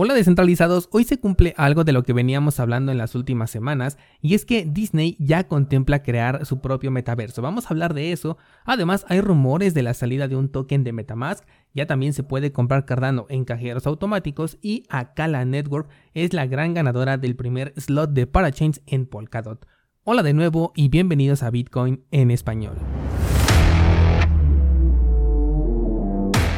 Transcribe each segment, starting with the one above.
Hola descentralizados, hoy se cumple algo de lo que veníamos hablando en las últimas semanas y es que Disney ya contempla crear su propio metaverso. Vamos a hablar de eso. Además hay rumores de la salida de un token de Metamask, ya también se puede comprar Cardano en cajeros automáticos y Akala Network es la gran ganadora del primer slot de Parachains en Polkadot. Hola de nuevo y bienvenidos a Bitcoin en español.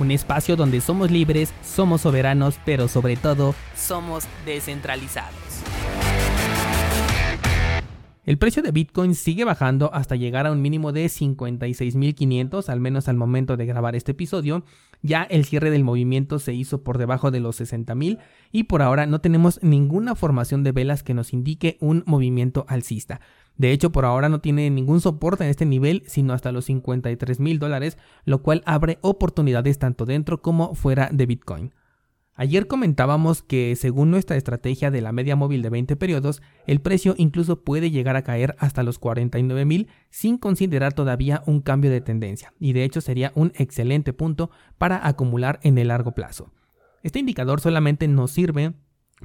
un espacio donde somos libres, somos soberanos, pero sobre todo somos descentralizados. El precio de Bitcoin sigue bajando hasta llegar a un mínimo de 56.500, al menos al momento de grabar este episodio. Ya el cierre del movimiento se hizo por debajo de los 60.000 y por ahora no tenemos ninguna formación de velas que nos indique un movimiento alcista. De hecho, por ahora no tiene ningún soporte en este nivel, sino hasta los 53 mil dólares, lo cual abre oportunidades tanto dentro como fuera de Bitcoin. Ayer comentábamos que según nuestra estrategia de la media móvil de 20 periodos, el precio incluso puede llegar a caer hasta los 49 mil sin considerar todavía un cambio de tendencia, y de hecho sería un excelente punto para acumular en el largo plazo. Este indicador solamente nos sirve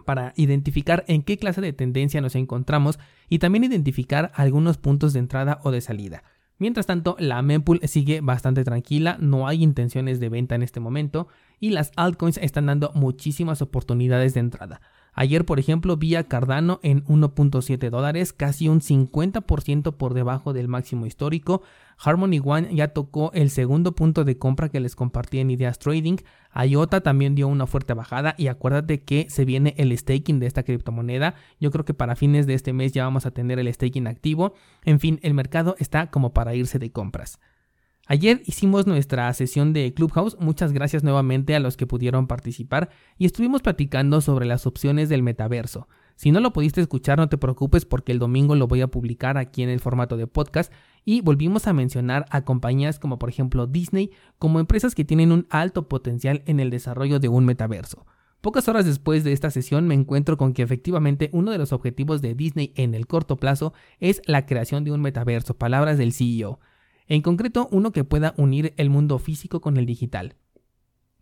para identificar en qué clase de tendencia nos encontramos y también identificar algunos puntos de entrada o de salida. Mientras tanto, la mempool sigue bastante tranquila, no hay intenciones de venta en este momento y las altcoins están dando muchísimas oportunidades de entrada. Ayer, por ejemplo, vi a Cardano en 1.7 dólares, casi un 50% por debajo del máximo histórico. Harmony One ya tocó el segundo punto de compra que les compartí en Ideas Trading. IOTA también dio una fuerte bajada y acuérdate que se viene el staking de esta criptomoneda. Yo creo que para fines de este mes ya vamos a tener el staking activo. En fin, el mercado está como para irse de compras. Ayer hicimos nuestra sesión de Clubhouse, muchas gracias nuevamente a los que pudieron participar y estuvimos platicando sobre las opciones del metaverso. Si no lo pudiste escuchar no te preocupes porque el domingo lo voy a publicar aquí en el formato de podcast y volvimos a mencionar a compañías como por ejemplo Disney como empresas que tienen un alto potencial en el desarrollo de un metaverso. Pocas horas después de esta sesión me encuentro con que efectivamente uno de los objetivos de Disney en el corto plazo es la creación de un metaverso, palabras del CEO en concreto uno que pueda unir el mundo físico con el digital.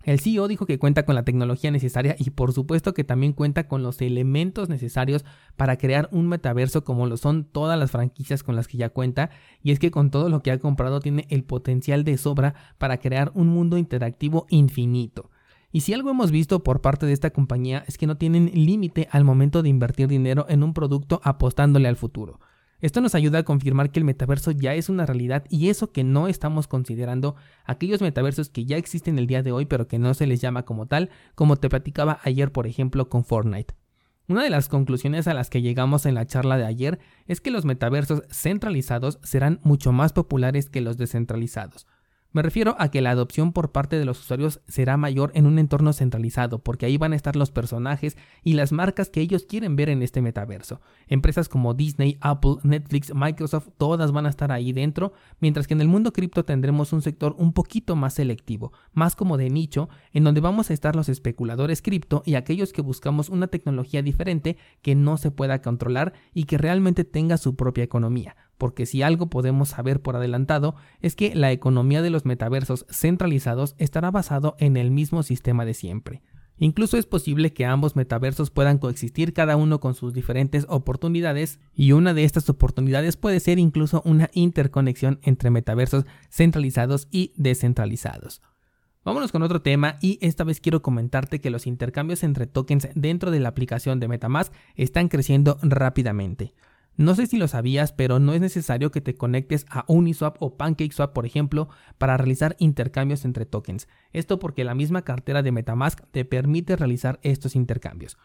El CEO dijo que cuenta con la tecnología necesaria y por supuesto que también cuenta con los elementos necesarios para crear un metaverso como lo son todas las franquicias con las que ya cuenta y es que con todo lo que ha comprado tiene el potencial de sobra para crear un mundo interactivo infinito. Y si algo hemos visto por parte de esta compañía es que no tienen límite al momento de invertir dinero en un producto apostándole al futuro. Esto nos ayuda a confirmar que el metaverso ya es una realidad y eso que no estamos considerando aquellos metaversos que ya existen el día de hoy pero que no se les llama como tal, como te platicaba ayer por ejemplo con Fortnite. Una de las conclusiones a las que llegamos en la charla de ayer es que los metaversos centralizados serán mucho más populares que los descentralizados. Me refiero a que la adopción por parte de los usuarios será mayor en un entorno centralizado, porque ahí van a estar los personajes y las marcas que ellos quieren ver en este metaverso. Empresas como Disney, Apple, Netflix, Microsoft, todas van a estar ahí dentro, mientras que en el mundo cripto tendremos un sector un poquito más selectivo, más como de nicho, en donde vamos a estar los especuladores cripto y aquellos que buscamos una tecnología diferente que no se pueda controlar y que realmente tenga su propia economía porque si algo podemos saber por adelantado es que la economía de los metaversos centralizados estará basado en el mismo sistema de siempre. Incluso es posible que ambos metaversos puedan coexistir cada uno con sus diferentes oportunidades y una de estas oportunidades puede ser incluso una interconexión entre metaversos centralizados y descentralizados. Vámonos con otro tema y esta vez quiero comentarte que los intercambios entre tokens dentro de la aplicación de Metamask están creciendo rápidamente. No sé si lo sabías, pero no es necesario que te conectes a Uniswap o PancakeSwap, por ejemplo, para realizar intercambios entre tokens. Esto porque la misma cartera de Metamask te permite realizar estos intercambios.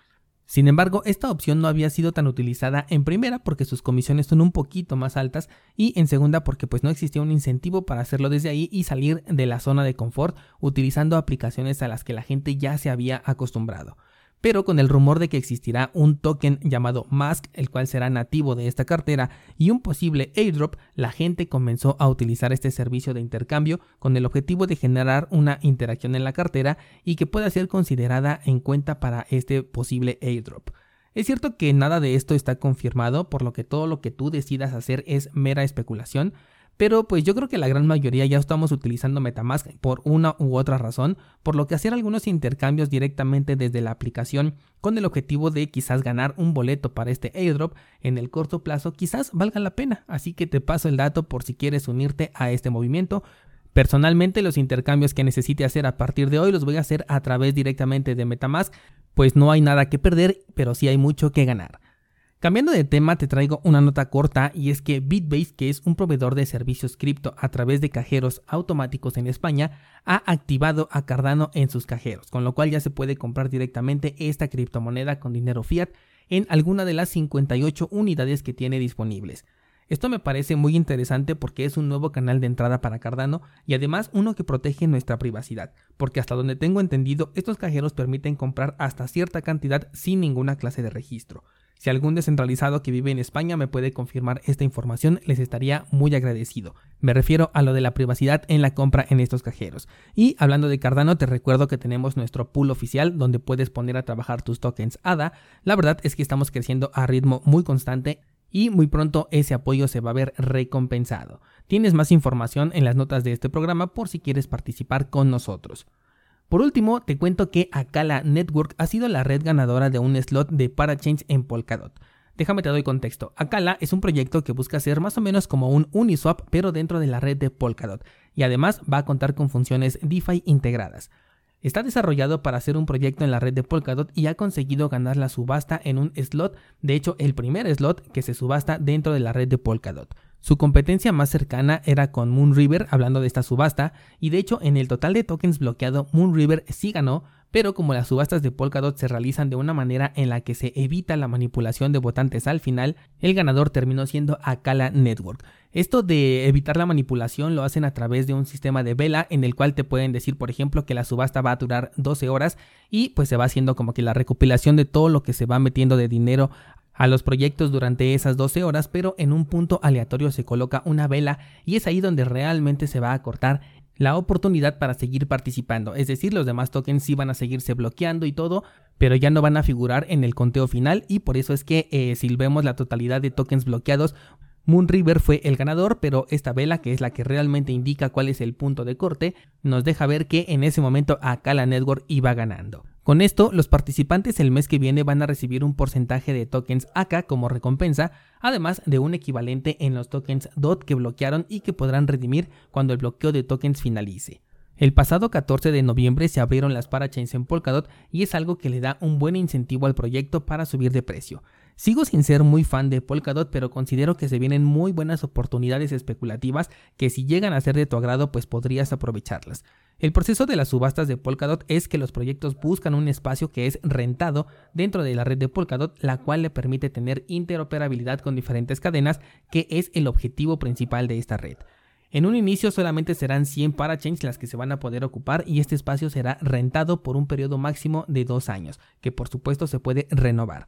Sin embargo, esta opción no había sido tan utilizada en primera porque sus comisiones son un poquito más altas y en segunda porque pues no existía un incentivo para hacerlo desde ahí y salir de la zona de confort utilizando aplicaciones a las que la gente ya se había acostumbrado. Pero con el rumor de que existirá un token llamado Mask, el cual será nativo de esta cartera, y un posible airdrop, la gente comenzó a utilizar este servicio de intercambio con el objetivo de generar una interacción en la cartera y que pueda ser considerada en cuenta para este posible airdrop. Es cierto que nada de esto está confirmado, por lo que todo lo que tú decidas hacer es mera especulación, pero pues yo creo que la gran mayoría ya estamos utilizando Metamask por una u otra razón, por lo que hacer algunos intercambios directamente desde la aplicación con el objetivo de quizás ganar un boleto para este airdrop en el corto plazo quizás valga la pena, así que te paso el dato por si quieres unirte a este movimiento. Personalmente los intercambios que necesite hacer a partir de hoy los voy a hacer a través directamente de Metamask, pues no hay nada que perder, pero sí hay mucho que ganar. Cambiando de tema, te traigo una nota corta y es que Bitbase, que es un proveedor de servicios cripto a través de cajeros automáticos en España, ha activado a Cardano en sus cajeros, con lo cual ya se puede comprar directamente esta criptomoneda con dinero fiat en alguna de las 58 unidades que tiene disponibles. Esto me parece muy interesante porque es un nuevo canal de entrada para Cardano y además uno que protege nuestra privacidad, porque hasta donde tengo entendido estos cajeros permiten comprar hasta cierta cantidad sin ninguna clase de registro. Si algún descentralizado que vive en España me puede confirmar esta información, les estaría muy agradecido. Me refiero a lo de la privacidad en la compra en estos cajeros. Y hablando de Cardano, te recuerdo que tenemos nuestro pool oficial donde puedes poner a trabajar tus tokens ADA. La verdad es que estamos creciendo a ritmo muy constante y muy pronto ese apoyo se va a ver recompensado. Tienes más información en las notas de este programa por si quieres participar con nosotros. Por último, te cuento que Akala Network ha sido la red ganadora de un slot de Parachains en Polkadot. Déjame te doy contexto. Akala es un proyecto que busca ser más o menos como un Uniswap, pero dentro de la red de Polkadot, y además va a contar con funciones DeFi integradas. Está desarrollado para ser un proyecto en la red de Polkadot y ha conseguido ganar la subasta en un slot, de hecho el primer slot que se subasta dentro de la red de Polkadot. Su competencia más cercana era con Moonriver, hablando de esta subasta, y de hecho en el total de tokens bloqueado Moonriver sí ganó, pero como las subastas de Polkadot se realizan de una manera en la que se evita la manipulación de votantes al final, el ganador terminó siendo Akala Network. Esto de evitar la manipulación lo hacen a través de un sistema de vela en el cual te pueden decir, por ejemplo, que la subasta va a durar 12 horas y pues se va haciendo como que la recopilación de todo lo que se va metiendo de dinero a los proyectos durante esas 12 horas, pero en un punto aleatorio se coloca una vela y es ahí donde realmente se va a cortar la oportunidad para seguir participando. Es decir, los demás tokens sí van a seguirse bloqueando y todo, pero ya no van a figurar en el conteo final y por eso es que eh, si vemos la totalidad de tokens bloqueados, Moonriver fue el ganador, pero esta vela, que es la que realmente indica cuál es el punto de corte, nos deja ver que en ese momento Akala Network iba ganando. Con esto, los participantes el mes que viene van a recibir un porcentaje de tokens AKA como recompensa, además de un equivalente en los tokens DOT que bloquearon y que podrán redimir cuando el bloqueo de tokens finalice. El pasado 14 de noviembre se abrieron las parachains en Polkadot y es algo que le da un buen incentivo al proyecto para subir de precio. Sigo sin ser muy fan de Polkadot, pero considero que se vienen muy buenas oportunidades especulativas que si llegan a ser de tu agrado pues podrías aprovecharlas. El proceso de las subastas de Polkadot es que los proyectos buscan un espacio que es rentado dentro de la red de Polkadot, la cual le permite tener interoperabilidad con diferentes cadenas, que es el objetivo principal de esta red. En un inicio solamente serán 100 parachains las que se van a poder ocupar y este espacio será rentado por un periodo máximo de dos años, que por supuesto se puede renovar.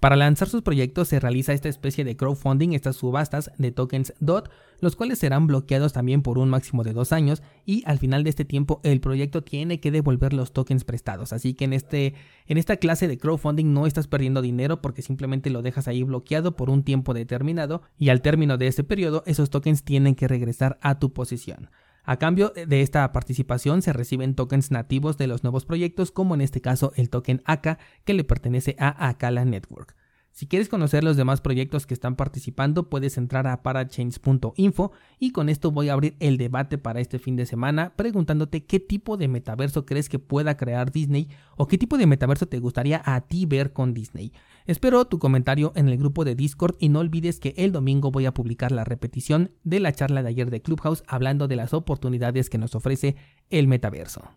Para lanzar sus proyectos se realiza esta especie de crowdfunding, estas subastas de tokens DOT, los cuales serán bloqueados también por un máximo de dos años y al final de este tiempo el proyecto tiene que devolver los tokens prestados. Así que en, este, en esta clase de crowdfunding no estás perdiendo dinero porque simplemente lo dejas ahí bloqueado por un tiempo determinado y al término de ese periodo esos tokens tienen que regresar a tu posición. A cambio de esta participación se reciben tokens nativos de los nuevos proyectos, como en este caso el token AKA que le pertenece a Akala Network. Si quieres conocer los demás proyectos que están participando, puedes entrar a parachains.info y con esto voy a abrir el debate para este fin de semana preguntándote qué tipo de metaverso crees que pueda crear Disney o qué tipo de metaverso te gustaría a ti ver con Disney. Espero tu comentario en el grupo de Discord y no olvides que el domingo voy a publicar la repetición de la charla de ayer de Clubhouse hablando de las oportunidades que nos ofrece el metaverso.